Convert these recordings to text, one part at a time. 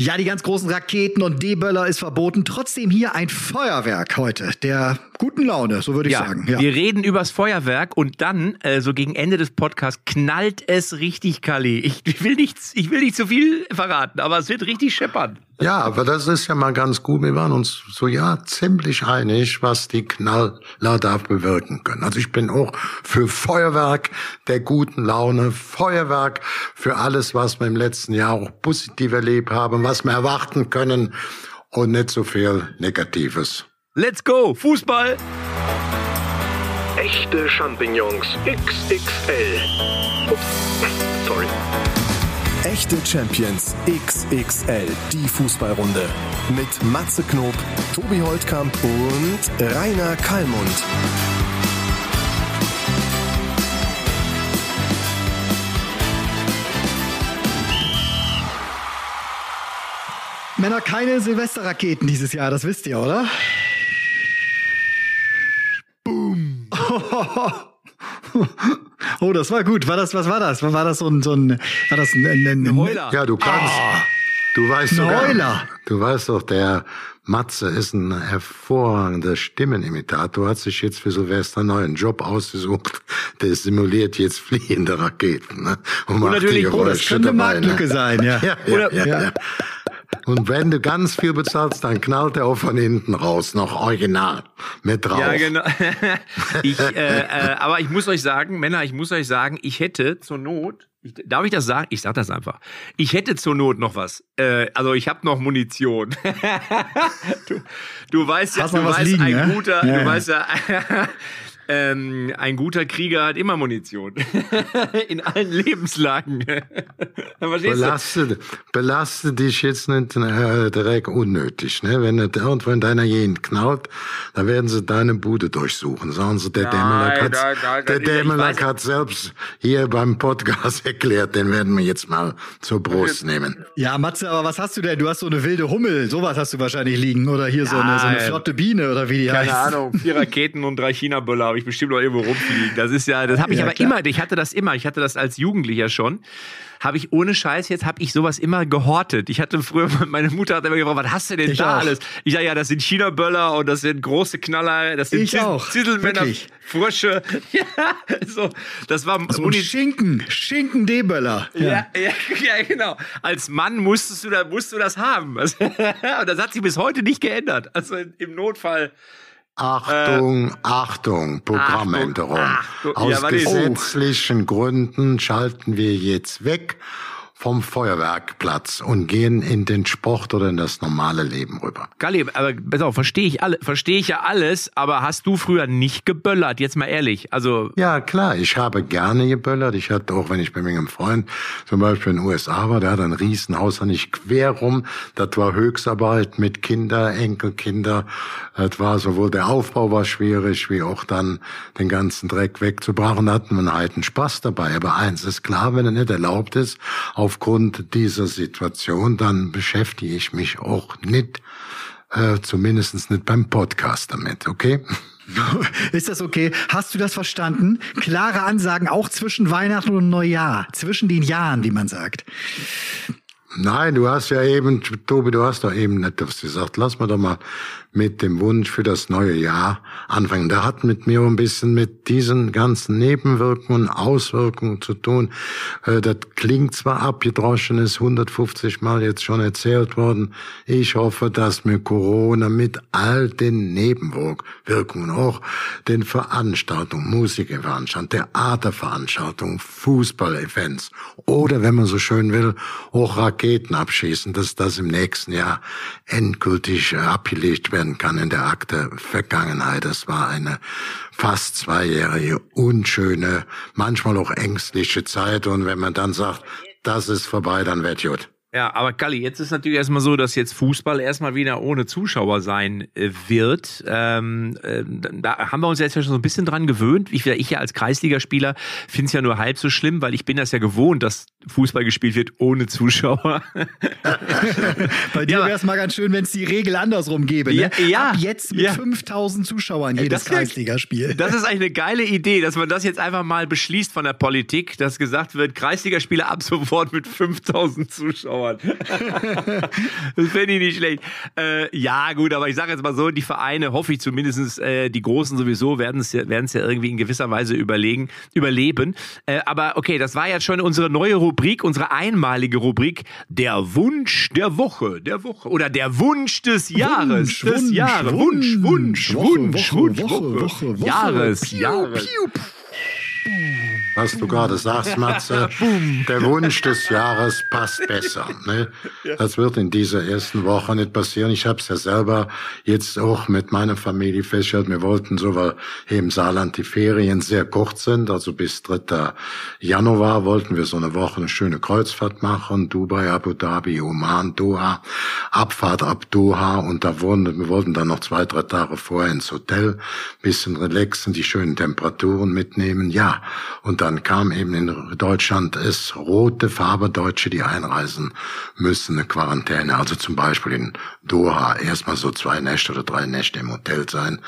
Ja, die ganz großen Raketen und D-Böller ist verboten. Trotzdem hier ein Feuerwerk heute der guten Laune, so würde ich ja, sagen. Ja. Wir reden übers Feuerwerk und dann, äh, so gegen Ende des Podcasts, knallt es richtig, Kali. Ich, will nicht, ich will nicht zu viel verraten, aber es wird richtig scheppern. Ja, aber das ist ja mal ganz gut. Wir waren uns so ja ziemlich einig, was die Knaller da bewirken können. Also ich bin auch für Feuerwerk der guten Laune, Feuerwerk für alles, was wir im letzten Jahr auch positiv erlebt haben, was wir erwarten können und nicht so viel Negatives. Let's go, Fußball! Echte Champignons XXL. Ups. Echte Champions XXL, die Fußballrunde. Mit Matze Knob, Tobi Holtkamp und Rainer Kallmund. Männer, keine Silvesterraketen dieses Jahr, das wisst ihr, oder? Boom. Oh, das war gut. War das, was war das? War das so ein, so ein, war das ein, ein, ein, ein Heuler? Ja, du kannst. Ah, du weißt ein sogar, Heuler. Du weißt doch, der Matze ist ein hervorragender Stimmenimitator, hat sich jetzt für Silvester einen neuen Job ausgesucht. Der simuliert jetzt fliehende Raketen. Ne? Und, macht natürlich, die oh, das könnte eine dabei, Marktlücke ne? sein, ja. Ja, ja, Oder- ja, ja. Und wenn du ganz viel bezahlst, dann knallt er auch von hinten raus, noch original mit drauf. Ja, genau. ich, äh, äh, aber ich muss euch sagen, Männer, ich muss euch sagen, ich hätte zur Not, ich, darf ich das sagen? Ich sag das einfach. Ich hätte zur Not noch was. Äh, also ich habe noch Munition. du, du weißt ja, du weißt, liegen, ein ja? guter, Ja, du ja. weißt ja, ähm, ein guter Krieger hat immer Munition. In allen Lebenslagen. Belaste, belaste dich jetzt nicht äh, direkt unnötig. Ne? Wenn in deiner Gegend knallt, dann werden sie deine Bude durchsuchen. Sagen sie, der Dämmerlack hat, selbst hier beim Podcast erklärt, den werden wir jetzt mal zur Brust nehmen. Ja, Matze, aber was hast du denn? Du hast so eine wilde Hummel, sowas hast du wahrscheinlich liegen. Oder hier so, eine, so eine flotte Biene oder wie die Keine heißt. Ahnung, vier Raketen und drei China-Böller habe ich bestimmt noch irgendwo rumfliegen. Das ist ja, das habe ich Ja, aber klar. immer, ich hatte das immer, ich hatte das als Jugendlicher schon. Habe ich ohne Scheiß jetzt, habe ich sowas immer gehortet. Ich hatte früher, meine Mutter hat immer gefragt, was hast du denn Ich da auch. alles? Ich sage, ja, das sind China-Böller und das sind große Knaller, das sind Ich wirklich. Frösche. Ja, so, das war Und Muni Schinken, Schinken D-Böller. ja, ja, ja, genau. Als Mann musstest du da, musst du das haben. und das hat sich bis heute nicht geändert. Also im Notfall. Achtung, Achtung, Programmänderung. Achtung, Aus ja, gesetzlichen Gründen schalten wir jetzt weg vom Feuerwerkplatz und gehen in den Sport oder in das normale Leben rüber. Galli, aber pass auf, verstehe ich alle, verstehe ich ja alles, aber hast du früher nicht geböllert, jetzt mal ehrlich. Also, Ja, klar, ich habe gerne geböllert. Ich hatte auch, wenn ich bei meinem Freund zum Beispiel in den USA war, der hat ein Riesenhaus, da nicht quer rum. Das war Höchstarbeit mit Kinder, Enkelkinder. Das war sowohl der Aufbau war schwierig, wie auch dann den ganzen Dreck wegzubrachen. Da hatten wir einen heiten Spaß dabei. Aber eins ist klar, wenn er nicht erlaubt ist, aufgrund dieser Situation, dann beschäftige ich mich auch nicht, äh, zumindest nicht beim Podcast damit, okay? Ist das okay? Hast du das verstanden? Klare Ansagen auch zwischen Weihnachten und Neujahr. Zwischen den Jahren, wie man sagt. Nein, du hast ja eben, Tobi, du hast doch eben das gesagt. Lass mal doch mal mit dem Wunsch für das neue Jahr anfangen. Da hat mit mir ein bisschen mit diesen ganzen Nebenwirkungen, Auswirkungen zu tun. Äh, Das klingt zwar abgedroschen, ist 150 Mal jetzt schon erzählt worden. Ich hoffe, dass mir Corona mit all den Nebenwirkungen, auch den Veranstaltungen, Musikveranstaltungen, Theaterveranstaltungen, Fußball-Events oder, wenn man so schön will, auch Raketen abschießen, dass das im nächsten Jahr endgültig äh, abgelegt werden kann in der Akte Vergangenheit. Das war eine fast zweijährige, unschöne, manchmal auch ängstliche Zeit. Und wenn man dann sagt, das ist vorbei, dann wird gut. Ja, aber Galli, jetzt ist natürlich erstmal so, dass jetzt Fußball erstmal wieder ohne Zuschauer sein äh, wird. Ähm, äh, da haben wir uns jetzt ja schon so ein bisschen dran gewöhnt. Ich, ich ja als Kreisligaspieler finde es ja nur halb so schlimm, weil ich bin das ja gewohnt, dass Fußball gespielt wird ohne Zuschauer. Bei dir Ja, wäre es mal ganz schön, wenn es die Regel andersrum gäbe. Ne? Ja, ja, Ab jetzt mit ja. 5000 Zuschauern jedes das Kreisligaspiel. Das ist eigentlich eine geile Idee, dass man das jetzt einfach mal beschließt von der Politik, dass gesagt wird, Kreisligaspiele ab sofort mit 5000 Zuschauern. das fände ich nicht schlecht. Äh, ja, gut, aber ich sage jetzt mal so, die Vereine, hoffe ich zumindest, äh, die Großen sowieso, werden es ja, werden es ja irgendwie in gewisser Weise überlegen, überleben. Äh, aber okay, das war jetzt schon unsere neue Rubrik, unsere einmalige Rubrik, der Wunsch der Woche, der Woche oder der Wunsch des Jahres, des Wunsch, Jahres, Wunsch, Wunsch, Woche, Wunsch, Woche, Wunsch, Woche, Woche, Woche. Jahres, Piu, Jahres. piu, piu. Was du gerade sagst, Matze, der Wunsch des Jahres passt besser. Ne? Das wird in dieser ersten Woche nicht passieren. Ich habe es ja selber jetzt auch mit meiner Familie festgestellt. Wir wollten so, weil hier im Saarland die Ferien sehr kurz sind, also bis 3. Januar wollten wir so eine Woche eine schöne Kreuzfahrt machen. Dubai, Abu Dhabi, Oman, Doha, Abfahrt ab Doha und da wurden, wir wollten dann noch zwei, drei Tage vorher ins Hotel, bisschen relaxen, die schönen Temperaturen mitnehmen. Ja, und dann kam eben in Deutschland es rote Farbe Deutsche, die einreisen müssen, eine Quarantäne. Also zum Beispiel in Doha erstmal so zwei Nächte oder drei nächte im Hotel sein.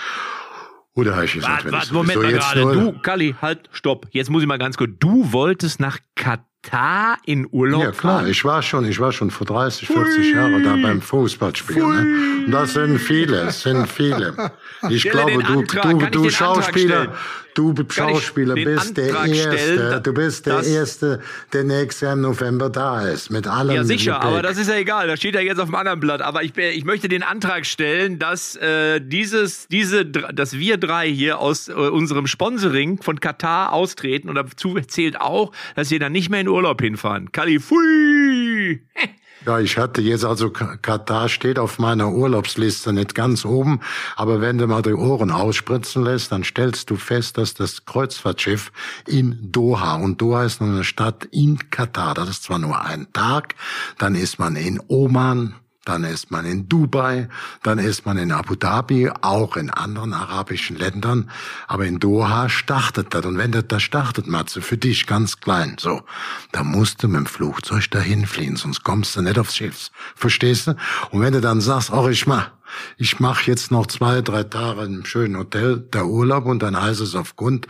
Oder habe ich gesagt, ich warte, Moment mal gerade. Du, Kalli, halt, stopp. Jetzt muss ich mal ganz kurz. Du wolltest nach Katar in Urlaub Ja klar, fahren? ich war schon, ich war schon vor 30, 40 Jahren da beim Fußballspielen. Ne? Und das sind viele, es sind viele. Ich Stelle glaube, du, Antrag. du, Kann du Schauspieler? Du Schauspieler bist der Antrag Erste, stellen, du bist der Erste, der nächstes Jahr im November da ist, mit allem Ja, sicher, Gepäck. aber das ist ja egal. Das steht ja jetzt auf dem anderen Blatt. Aber ich, ich möchte den Antrag stellen, dass äh, dieses, diese, dass wir drei hier aus äh, unserem Sponsoring von Katar austreten und dazu zählt auch, dass wir dann nicht mehr in Urlaub hinfahren. Kalli, pfui! Ja, ich hatte jetzt also Katar steht auf meiner Urlaubsliste nicht ganz oben, aber wenn du mal die Ohren ausspritzen lässt, dann stellst du fest, dass das Kreuzfahrtschiff in Doha und Doha ist eine Stadt in Katar. Das ist zwar nur ein Tag, dann ist man in Oman, dann ist man in Dubai, dann ist man in Abu Dhabi, auch in anderen arabischen Ländern. Aber in Doha startet das. Und wenn das da startet, Matze, für dich ganz klein, so, da musst du mit dem Flugzeug dahin fliehen, sonst kommst du nicht aufs Schiff. Verstehst du? Und wenn du dann sagst, ach, ich mach, ich mache jetzt noch zwei, drei Tage im schönen Hotel der Urlaub und dann heißt es aufgrund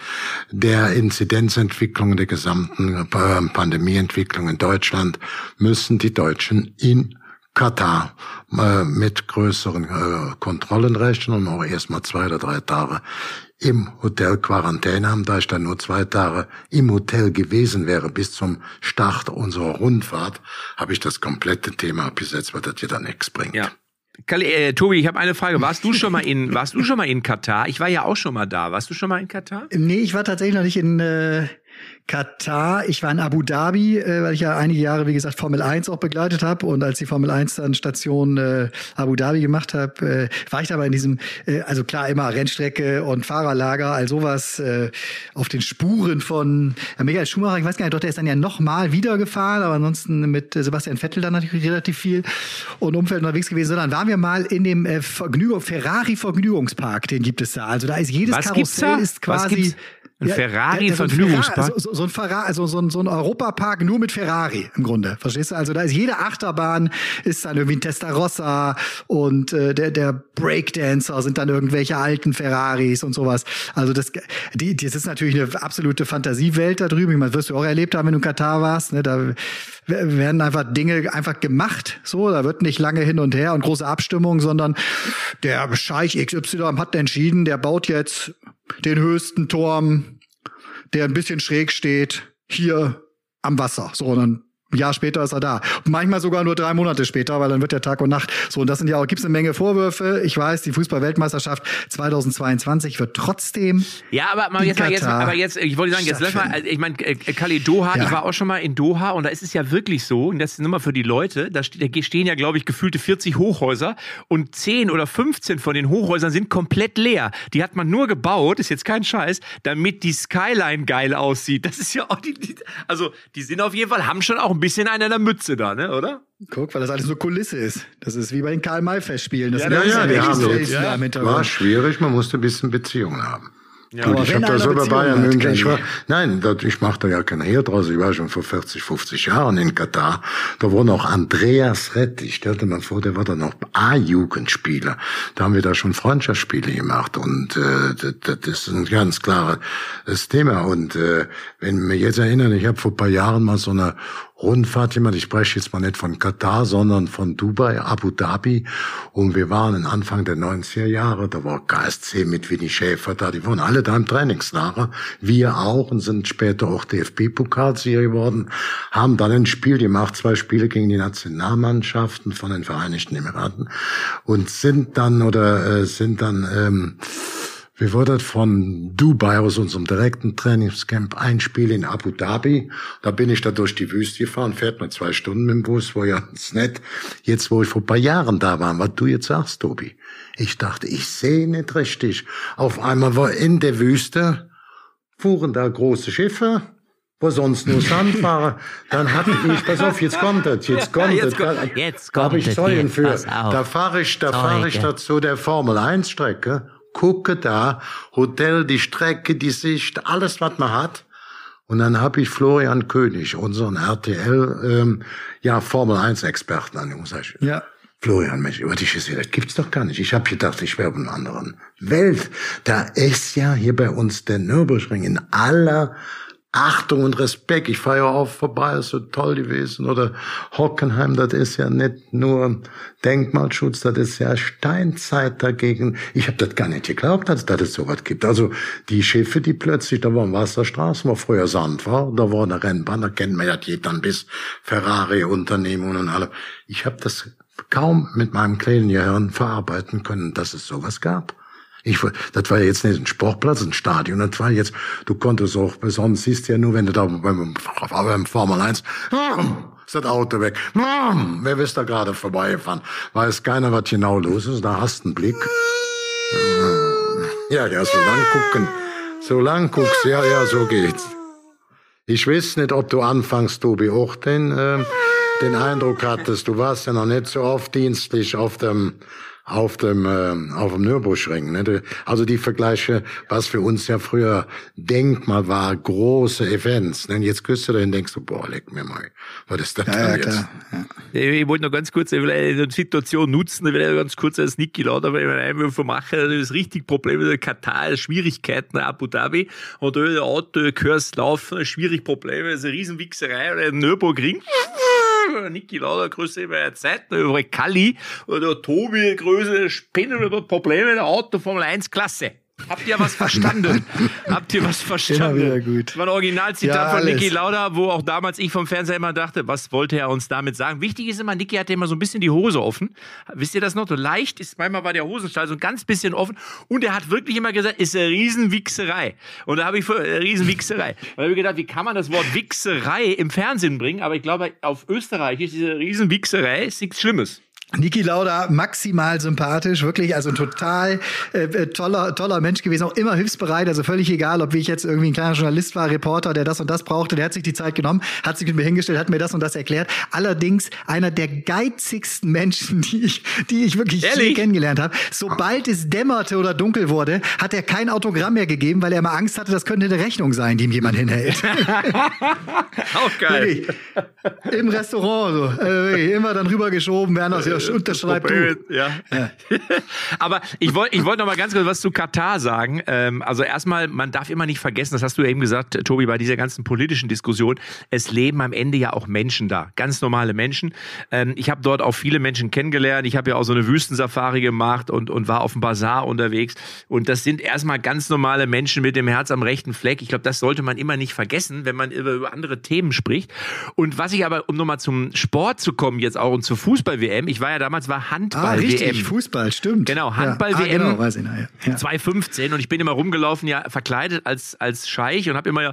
der Inzidenzentwicklung der gesamten äh, Pandemieentwicklung in Deutschland müssen die Deutschen in Katar äh, mit größeren äh, Kontrollen rechnen und auch erstmal zwei oder drei Tage im Hotel Quarantäne haben, da ich dann nur zwei Tage im Hotel gewesen wäre bis zum Start unserer Rundfahrt, habe ich das komplette Thema abgesetzt, weil das dir dann nichts bringt. Ja. Kalli, äh, Tobi, ich habe eine Frage. Warst du schon mal in, warst du schon mal in Katar? Ich war ja auch schon mal da. Warst du schon mal in Katar? Nee, ich war tatsächlich noch nicht in äh, Katar. Ich war in Abu Dhabi, äh, weil ich ja einige Jahre, wie gesagt, Formel 1 auch begleitet habe. Und als die Formel 1 dann Station äh, Abu Dhabi gemacht habe, äh, war ich dabei in diesem, äh, also klar, immer Rennstrecke und Fahrerlager, all sowas äh, auf den Spuren von Michael Schumacher. Ich weiß gar nicht, doch, der ist dann ja nochmal wieder gefahren, aber ansonsten mit äh, Sebastian Vettel dann natürlich relativ viel und Umfeld unterwegs gewesen. So, dann waren wir mal in dem äh, Vergnügung, Ferrari Vergnügungspark, den gibt es da. Also da ist jedes Was Karussell ist quasi? Ein Ja, Ferrari ja, so ein Vergnügungspark? Ferrari, so, so ein Ferrari, also so ein, so ein Europapark nur mit Ferrari im Grunde. Verstehst du? Also da ist jede Achterbahn ist dann irgendwie ein Testarossa und äh, der der Breakdancer sind dann irgendwelche alten Ferraris und sowas. Also das die das ist natürlich eine absolute Fantasiewelt da drüben. Ich meine, wirst du auch erlebt haben, wenn du in Katar warst, ne? Da werden einfach Dinge einfach gemacht, so, da wird nicht lange hin und her und große Abstimmung, sondern der Scheich XY hat entschieden, der baut jetzt den höchsten Turm, der ein bisschen schräg steht, hier am Wasser. So, und dann ein Jahr später ist er da. Manchmal sogar nur drei Monate später, weil dann wird der Tag und Nacht. So, und das sind ja auch, gibt's eine Menge Vorwürfe. Ich weiß, die Fußball-Weltmeisterschaft 2022 wird trotzdem Ja, aber mal jetzt, mal jetzt, aber jetzt, ich wollte sagen, jetzt lass mal, also ich meine, äh, Kali Doha, Ja. ich war auch schon mal in Doha und da ist es ja wirklich so, und das ist nur mal für die Leute, da stehen ja, glaube ich, gefühlte 40 Hochhäuser und 10 oder 15 von den Hochhäusern sind komplett leer. Die hat man nur gebaut, ist jetzt kein Scheiß, damit die Skyline geil aussieht. Das ist ja auch die, die also die sind auf jeden Fall, haben schon auch ein bisschen einen an der Mütze da, ne, oder? Guck, weil das alles nur Kulisse ist. Das ist wie bei den Karl-May-Festspielen. Das Ja, ja, ja, haben jetzt- da im War schwierig, man musste ein bisschen Beziehung haben. Ja, Gut, ich habe da so bei Bayern München. Ich war, nein, das, ich mache da ja keinen Heer draus. Ich war schon vor 40, 50 Jahren in Katar. Da war noch Andreas Rett. Ich stellte mir vor, der war da noch A-Jugendspieler. Da haben wir da schon Freundschaftsspiele gemacht. Und äh, das, das ist ein ganz klares Thema. Und äh, wenn wir jetzt erinnern, ich habe vor paar Jahren mal so eine Rundfahrt jemand, ich spreche jetzt mal nicht von Katar, sondern von Dubai, Abu Dhabi. Und wir waren Anfang der 90er Jahre, da war KSC mit Winnie Schäfer da, die waren alle da im Trainingslager. Wir auch und sind später auch DFB-Pokalsieger geworden, haben dann ein Spiel gemacht, zwei Spiele gegen die Nationalmannschaften von den Vereinigten Emiraten und sind dann oder äh, sind dann ähm, wir wurden von Dubai aus unserem direkten Trainingscamp ein Spiel in Abu Dhabi. Da bin ich da durch die Wüste gefahren, fährt man zwei Stunden mit dem Bus, war ja ganz nett. Jetzt, wo ich vor ein paar Jahren da war, was du jetzt sagst, Tobi. Ich dachte, ich sehe nicht richtig. Auf einmal war in der Wüste, fuhren da große Schiffe, wo sonst nur Sand war. Dann hatte ich, pass auf, jetzt kommt das, jetzt kommt jetzt, das. Kommt, jetzt kommt da habe ich Zeugen für. Da fahre ich, da fahre ich dazu der Formel 1 Strecke gucke da, Hotel, die Strecke, die Sicht, alles, was man hat. Und dann habe ich Florian König, unseren RTL, ähm, ja, Formel 1 Experten an den sag ich, Ja. Florian, Mensch, über dich ist das gibt's doch gar nicht. Ich habe gedacht, ich wäre auf einer anderen Welt. Da ist ja hier bei uns der Nürburgring in aller Achtung und Respekt. Ich fahre ja auch vorbei, ist so toll gewesen. Oder Hockenheim, das ist ja nicht nur Denkmalschutz, das ist ja Steinzeit dagegen. Ich habe das gar nicht geglaubt, dass, dass es sowas gibt. Also die Schiffe, die plötzlich, da waren Wasserstraßen, wo früher Sand war, da war eine Rennbahn, da kennen wir ja die dann bis Ferrari-Unternehmungen und alle. Ich habe das kaum mit meinem kleinen Gehirn verarbeiten können, dass es sowas gab. Ich, das war jetzt nicht ein Sportplatz, ein Stadion. Das war jetzt, du konntest auch, besonders siehst du ja nur, wenn du da beim, beim Formel 1, ist das Auto weg. Wer ist da gerade vorbeigefahren? Weiß keiner, was genau los ist. Da hast du einen Blick. Ja, ja, so lang gucken. So lang guckst, ja, ja, so geht's. Ich weiß nicht, ob du anfangs, Tobi, auch den, äh, den Eindruck hattest, du warst ja noch nicht so oft dienstlich auf dem, auf dem, äh, auf dem Nürburgring. Ne? Also die Vergleiche, was für uns ja früher Denkmal war, große Events. Ne? Jetzt küsst du da und denkst du, boah, leck mir mal, was ist das ja, denn jetzt? Ja. Ich wollte noch ganz kurz eine Situation nutzen, ich will ganz kurz als Niki Lauder, weil ich einen Einwurf mache, das ist richtig Problem mit Katar, Schwierigkeiten Abu Dhabi und da Auto, hörst laufen, schwierig Probleme, das ist eine Riesenwichserei oder ein Nürburgring. Niki Lauder, Grüße über der Zeit, über Kali oder Tobi, Größe, Spinnen oder Probleme der Auto Formel 1 Klasse. Habt ihr was verstanden? Habt ihr was verstanden? Immer wieder gut. Das war ein Originalzitat ja, von Niki Lauda, wo auch damals ich vom Fernseher immer dachte, was wollte er uns damit sagen? Wichtig ist immer, Niki hatte immer so ein bisschen die Hose offen. Wisst ihr das noch? So leicht ist, manchmal war der Hosenstall so ein ganz bisschen offen. Und er hat wirklich immer gesagt, ist eine Riesenwichserei. Und da habe ich für äh, Riesenwichserei. Und da habe ich gedacht, wie kann man das Wort Wichserei im Fernsehen bringen? Aber ich glaube, auf Österreich ist diese Riesenwichserei nichts Schlimmes. Niki Lauda maximal sympathisch, wirklich also ein total äh, äh, toller toller Mensch gewesen, auch immer hilfsbereit, also völlig egal, ob ich jetzt irgendwie ein kleiner Journalist war, Reporter, der das und das brauchte, der hat sich die Zeit genommen, hat sich mit mir hingestellt, hat mir das und das erklärt. Allerdings einer der geizigsten Menschen, die ich die ich wirklich je kennengelernt habe. Sobald es dämmerte oder dunkel wurde, hat er kein Autogramm mehr gegeben, weil er immer Angst hatte, das könnte eine Rechnung sein, die ihm jemand hinhält. auch geil. Wirklich. Im Restaurant so, äh, immer dann rübergeschoben, werden aus unterschreibt du. Ja. ja. Aber ich wollte ich wollte noch mal ganz kurz was zu Katar sagen. Ähm, also erstmal, man darf immer nicht vergessen, das hast du ja eben gesagt, Tobi, bei dieser ganzen politischen Diskussion, es leben am Ende ja auch Menschen da, ganz normale Menschen. Ähm, ich habe dort auch viele Menschen kennengelernt. Ich habe ja auch so eine Wüstensafari gemacht und, und war auf dem Bazar unterwegs. Und das sind erstmal ganz normale Menschen mit dem Herz am rechten Fleck. Ich glaube, das sollte man immer nicht vergessen, wenn man über, über andere Themen spricht. Und was ich aber, um nochmal zum Sport zu kommen jetzt auch und zur Fußball-WM, ich war ja damals war Handball ah, richtig, WM. Fußball, stimmt. Genau, Handball ja. WM. Ah, genau, weiß ich noch, ja. ja. 2015 und ich bin immer rumgelaufen, ja, verkleidet als, als Scheich und habe immer ja,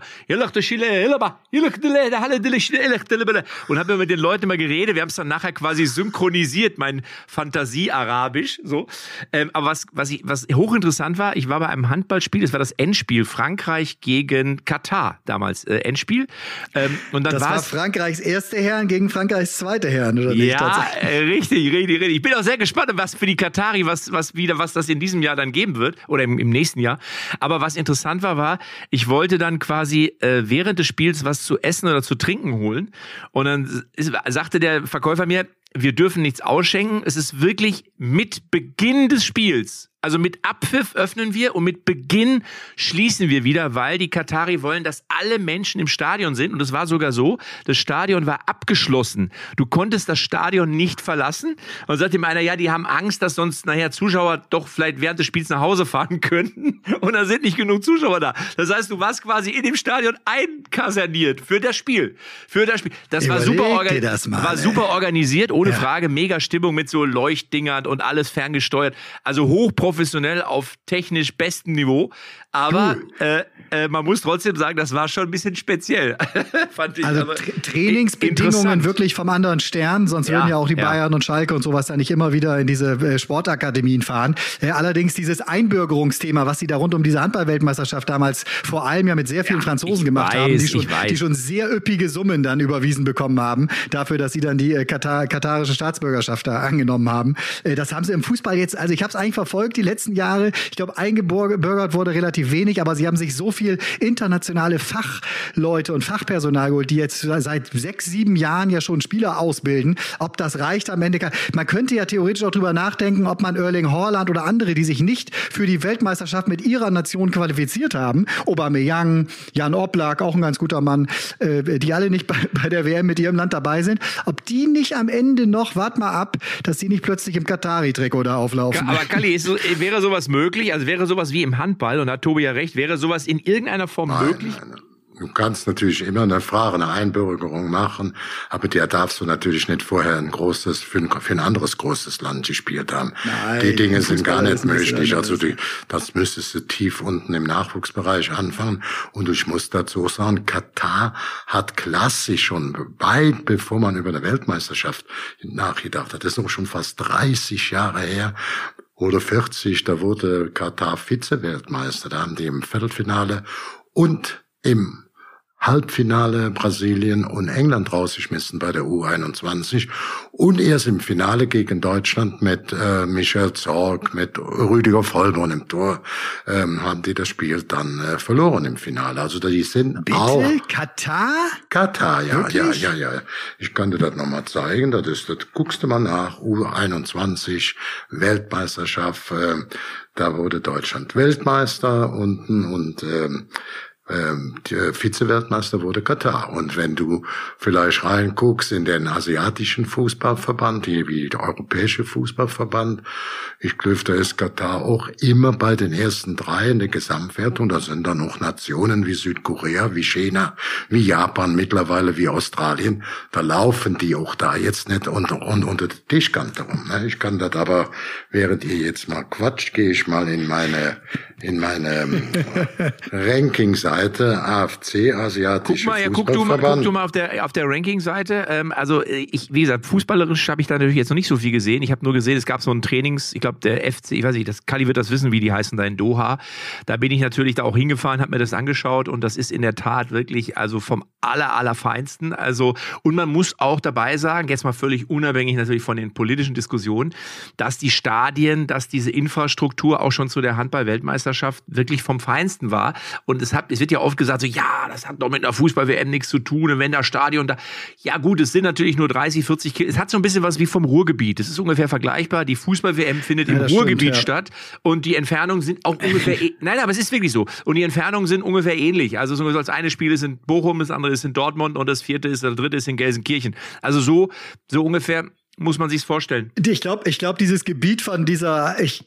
und habe immer mit den Leuten immer geredet. Wir haben es dann nachher quasi synchronisiert, mein Fantasie-Arabisch, so. Ähm, aber was, was, ich, was hochinteressant war, ich war bei einem Handballspiel, es war das Endspiel, Frankreich gegen Katar damals, äh, Endspiel. Ähm, und dann das war Frankreichs erste Herren gegen Frankreichs zweite Herren, oder nicht? Ja, äh, richtig, richtig. Ich bin auch sehr gespannt, was für die Katari, was, was wieder, was das in diesem Jahr dann geben wird oder im, im nächsten Jahr. Aber was interessant war, war, ich wollte dann quasi äh, während des Spiels was zu essen oder zu trinken holen. Und dann ist, sagte der Verkäufer mir, wir dürfen nichts ausschenken. Es ist wirklich mit Beginn des Spiels also mit Abpfiff öffnen wir und mit Beginn schließen wir wieder, weil die Katari wollen, dass alle Menschen im Stadion sind. Und es war sogar so, das Stadion war abgeschlossen. Du konntest das Stadion nicht verlassen. Und sagt ihm einer, ja, die haben Angst, dass sonst nachher Zuschauer doch vielleicht während des Spiels nach Hause fahren könnten. Und da sind nicht genug Zuschauer da. Das heißt, du warst quasi in dem Stadion einkaserniert für das Spiel. Für das Spiel. Das war super, das mal, war super organisiert, ohne ja. Frage. Mega Stimmung mit so Leuchtdingern und alles ferngesteuert. Also hochprofessionell professionell auf technisch bestem Niveau. Aber äh, äh, man muss trotzdem sagen, das war schon ein bisschen speziell. Fand ich. Also Tra Trainingsbedingungen wirklich vom anderen Stern, sonst ja, würden ja auch die ja. Bayern und Schalke und sowas da nicht immer wieder in diese äh, Sportakademien fahren. Äh, allerdings dieses Einbürgerungsthema, was sie da rund um diese Handballweltmeisterschaft damals vor allem ja mit sehr vielen ja, Franzosen gemacht weiß, haben, die schon, die schon sehr üppige Summen dann überwiesen bekommen haben, dafür, dass sie dann die äh, Katar katarische Staatsbürgerschaft da angenommen haben. Äh, das haben sie im Fußball jetzt, also ich habe es eigentlich verfolgt die letzten Jahre. Ich glaube, eingebürgert wurde relativ wenig, aber sie haben sich so viel internationale Fachleute und Fachpersonal geholt, die jetzt seit sechs, sieben Jahren ja schon Spieler ausbilden. Ob das reicht am Ende, man könnte ja theoretisch auch drüber nachdenken, ob man Erling Haaland oder andere, die sich nicht für die Weltmeisterschaft mit ihrer Nation qualifiziert haben, Aubameyang, Jan Oblak, auch ein ganz guter Mann, äh, die alle nicht bei, bei der WM mit ihrem Land dabei sind, ob die nicht am Ende noch, wart mal ab, dass die nicht plötzlich im Katari-Trikot da auflaufen. aber Kalli, wäre sowas möglich? Also wäre sowas wie im Handball, und da hat Tobi ja recht, wäre sowas in irgendeiner Form nein, möglich? Nein, nein. Du kannst natürlich immer eine Frage, eine Einbürgerung machen, aber der darfst du natürlich nicht vorher ein großes, für ein, für ein anderes großes Land gespielt haben. Nein, die Dinge sind gar nicht möglich. Also die, das müsstest du tief unten im Nachwuchsbereich anfangen. Und ich muss dazu sagen, Katar hat klassisch schon weit bevor man über eine Weltmeisterschaft nachgedacht hat. Das ist auch schon fast 30 Jahre her oder 40, da wurde Katar Vize-Weltmeister. Da haben die im Viertelfinale und im Halbfinale Brasilien und England rausgeschmissen bei der U21 und erst im Finale gegen Deutschland mit äh, Michael Zorg, mit Rüdiger Vollborn im Tor ähm, haben die das Spiel dann äh, verloren im Finale. Also die sind Bitte? auch Katar? Katar, ja, Wirklich? ja, ja, ja. Ich kann dir das nochmal zeigen. Das ist, das guckst du mal nach U21 Weltmeisterschaft. Äh, da wurde Deutschland Weltmeister unten und ähm, der Vize-Weltmeister wurde Katar. Und wenn du vielleicht reinguckst in den asiatischen Fußballverband, wie der europäische Fußballverband, ich glaube, da ist Katar auch immer bei den ersten drei in der Gesamtwertung. Da sind dann noch Nationen wie Südkorea, wie China, wie Japan, mittlerweile wie Australien. Da laufen die auch da jetzt nicht unter, unter der Tischkante rum. Ne? Ich kann das aber, während ihr jetzt mal quatscht, gehe ich mal in meine in meinem Ranking-Seite AFC, Asiatische guck mal, ja, guck du mal, guck du mal auf der, auf der Ranking-Seite. Ähm, also ich, wie gesagt, fußballerisch habe ich da natürlich jetzt noch nicht so viel gesehen. Ich habe nur gesehen, es gab so ein Trainings, ich glaube der FC, ich weiß nicht, das Kali wird das wissen, wie die heißen da in Doha. Da bin ich natürlich da auch hingefahren, habe mir das angeschaut und das ist in der Tat wirklich also vom aller, allerfeinsten. Also und man muss auch dabei sagen, jetzt mal völlig unabhängig natürlich von den politischen Diskussionen, dass die Stadien, dass diese Infrastruktur auch schon zu der Handball-Weltmeisterschaft Weltmeisterschaft wirklich vom Feinsten war. Und es, hat, es wird ja oft gesagt, so, ja, das hat doch mit einer Fußball-WM nichts zu tun. Und wenn das Stadion da, ja gut, es sind natürlich nur 30, 40 Kilometer. Es hat so ein bisschen was wie vom Ruhrgebiet. Es ist ungefähr vergleichbar. Die Fußball-WM findet ja, im Ruhrgebiet stimmt, ja. statt. Und die Entfernungen sind auch ungefähr, e nein, aber es ist wirklich so. Und die Entfernungen sind ungefähr ähnlich. Also so das eine Spiel ist in Bochum, das andere ist in Dortmund und das vierte ist, das dritte ist in Gelsenkirchen. Also so, so ungefähr muss man sich's vorstellen. Ich glaube, ich glaube, dieses Gebiet von dieser, ich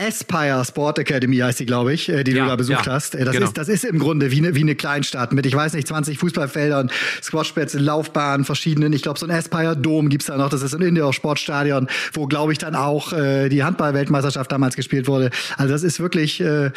Aspire Sport Academy heißt sie, glaube ich, äh, die ja, du da besucht ja, hast. Äh, das, genau. ist, das ist im Grunde wie eine, wie eine Kleinstadt mit, ich weiß nicht, 20 Fußballfeldern, Squashplätze, Laufbahnen, verschiedenen. Ich glaube, so ein Aspire Dom gibt's da noch. Das ist ein Indoor-Sportstadion, wo, glaube ich, dann auch äh, die Handball-Weltmeisterschaft damals gespielt wurde. Also das ist wirklich, äh,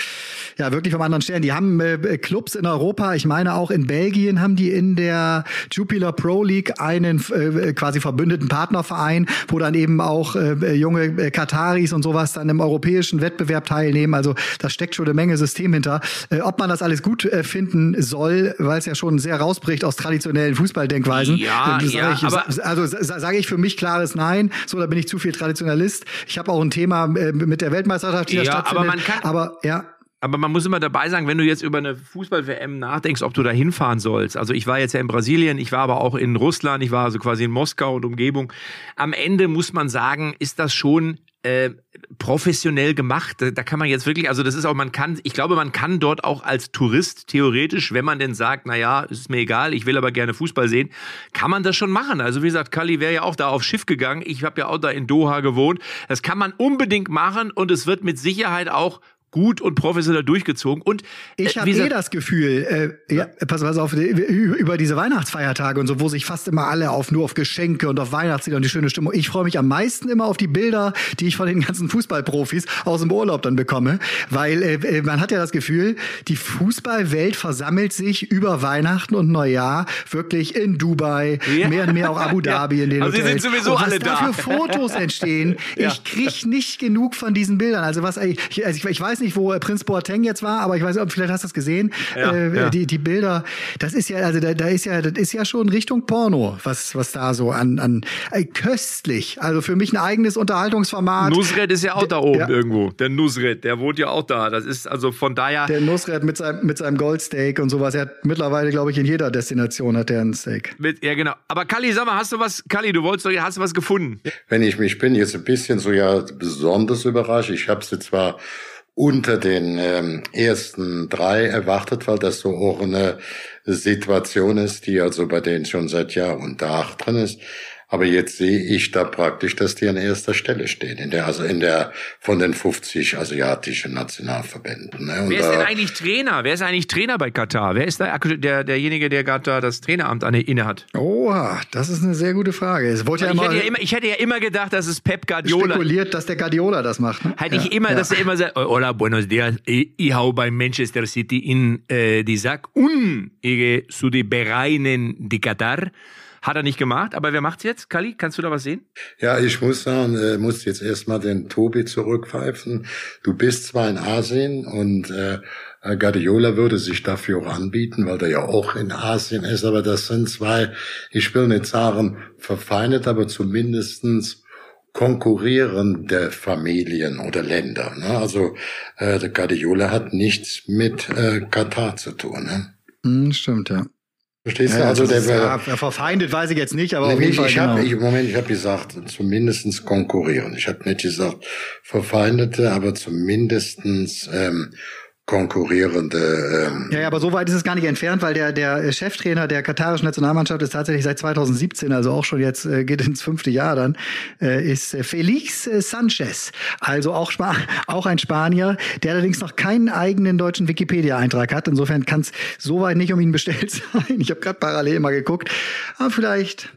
ja, wirklich vom anderen Stern. Die haben äh, Clubs in Europa. Ich meine, auch in Belgien haben die in der Jupiler Pro League einen äh, quasi verbündeten Partnerverein, wo dann eben auch äh, junge äh, Kataris und sowas dann im europäischen europäischen Wettbewerb teilnehmen. Also da steckt schon eine Menge System hinter. Äh, ob man das alles gut äh, finden soll, weil es ja schon sehr rausbricht aus traditionellen Fußballdenkweisen. Ja, äh, ja, ich, aber also sage ich für mich klares Nein. So, da bin ich zu viel Traditionalist. Ich habe auch ein Thema äh, mit der Weltmeisterschaft, die Ja, da stattfindet. aber man kann- aber ja. Aber man muss immer dabei sagen, wenn du jetzt über eine Fußball-WM nachdenkst, ob du da hinfahren sollst. Also ich war jetzt ja in Brasilien, ich war aber auch in Russland, ich war also quasi in Moskau und Umgebung. Am Ende muss man sagen, ist das schon äh, professionell gemacht. Da, da kann man jetzt wirklich, also das ist auch, man kann, ich glaube, man kann dort auch als Tourist theoretisch, wenn man denn sagt, na ja, ist mir egal, ich will aber gerne Fußball sehen, kann man das schon machen. Also wie gesagt, Kali wäre ja auch da aufs Schiff gegangen. Ich habe ja auch da in Doha gewohnt. Das kann man unbedingt machen und es wird mit Sicherheit auch gut und professionell durchgezogen. Und Ich äh, habe wie eh das Gefühl, äh, ja, pass, pass auf, über diese Weihnachtsfeiertage und so, wo sich fast immer alle auf nur auf Geschenke und auf Weihnachtslieder und die schöne Stimmung. Ich freue mich am meisten immer auf die Bilder, die ich von den ganzen Fußballprofis aus dem Urlaub dann bekomme, weil äh, man hat ja das Gefühl, die Fußballwelt versammelt sich über Weihnachten und Neujahr wirklich in Dubai, Ja. mehr und mehr auch Abu Dhabi in den Also sie Hotels. sind sowieso und was alle da für Fotos entstehen. Ja. Ich krieg nicht genug von diesen Bildern. Also was ich, also ich, ich weiß nicht, wo äh, Prinz Boateng jetzt war, aber ich weiß, ob vielleicht hast du das gesehen. Ja, äh, ja. Die, die Bilder, das ist ja, also da, da ist ja, das ist ja schon Richtung Porno, was, was da so an, an äh, köstlich. Also für mich ein eigenes Unterhaltungsformat. Nusret ist ja auch da oben Ja. irgendwo. Der Nusret, der wohnt ja auch da. Das ist also von daher. der Nusret mit seinem, mit seinem Goldsteak und sowas. Er hat mittlerweile, glaube ich, in jeder Destination hat er ein Steak. Mit, ja, genau. Aber Kalli, sag mal, hast du was, Kalli, du wolltest doch, hast du was gefunden? Wenn ich mich bin jetzt ein bisschen so ja besonders überrascht. Ich habe sie zwar unter den ähm, ersten drei erwartet, weil das so auch eine Situation ist, die also bei denen schon seit Jahr und Tag drin ist. Aber jetzt sehe ich da praktisch, dass die an erster Stelle stehen, in der, also in der, von den 50 asiatischen Nationalverbänden. Ne? Und Wer ist denn eigentlich Trainer? Wer ist eigentlich Trainer bei Katar? Wer ist der, der derjenige, der gerade da das Traineramt an inne hat? Oha, das ist eine sehr gute Frage. Es wurde ja Ich immer, hätte ja, immer, ich hätte ja immer gedacht, dass es Pep Guardiola spekuliert, dass der Guardiola das macht. Ne? Hätte Ja, ich immer, ja. dass er immer sagt, hola, buenos dias, ich, ich hau bei Manchester City in äh, die Sack und ich gehe zu die Bereinen die Katar. Hat er nicht gemacht, aber wer macht's jetzt? Kali, kannst du da was sehen? Ja, ich muss sagen, äh, muss jetzt erstmal den Tobi zurückpfeifen. Du bist zwar in Asien und äh, Guardiola würde sich dafür auch anbieten, weil der ja auch in Asien ist, aber das sind zwei, ich will nicht sagen verfeindet, aber zumindestens konkurrierende Familien oder Länder. Ne? Also äh, der Guardiola hat nichts mit äh, Katar zu tun. Ne? Hm, stimmt, ja. Verstehst du? Ja, also der ja, verfeindet weiß ich jetzt nicht, aber auf jeden ich, Fall ich genau. habe, ich, Moment, ich habe gesagt, zumindestens konkurrieren. Ich habe nicht gesagt verfeindete, aber zumindestens ähm, konkurrierende. Ähm, Ja, ja, aber so weit ist es gar nicht entfernt, weil der, der Cheftrainer der katarischen Nationalmannschaft ist tatsächlich seit 2017, also auch schon jetzt äh, geht ins fünfte Jahr dann, äh, ist äh, Felix äh, Sanchez. Also auch, Spa auch ein Spanier, der allerdings noch keinen eigenen deutschen Wikipedia-Eintrag hat. Insofern kann es so weit nicht um ihn bestellt sein. Ich habe gerade parallel mal geguckt. Aber vielleicht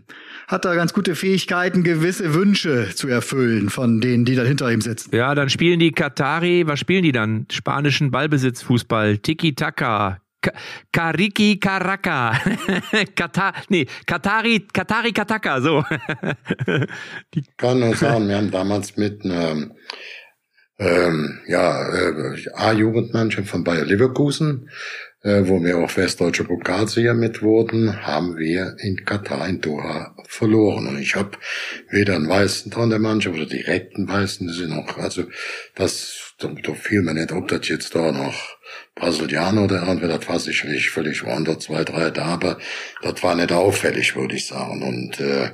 hat er ganz gute Fähigkeiten, gewisse Wünsche zu erfüllen von denen, die da hinter ihm sitzen. Ja, dann spielen die Katari, was spielen die dann? Spanischen Ballbesitzfußball, Tiki-Taka, Ka- Kariki Karaka, Katar, nee, Katari, Katari Kataka, so. kann nur sagen, wir haben damals mit einer ähm, ja, äh, A-Jugendmannschaft von Bayer Leverkusen, äh, wo wir auch westdeutsche Pokalsieger mit wurden, haben wir in Katar in Doha verloren. Und ich habe weder einen Weißen dran der Mannschaft oder direkt einen Weißen, sind auch, also das, da, da fiel mir nicht, ob das jetzt da noch Brasilianer oder irgendwer, das war sicherlich völlig woanders, zwei, drei da, aber das war nicht auffällig, würde ich sagen. Und äh,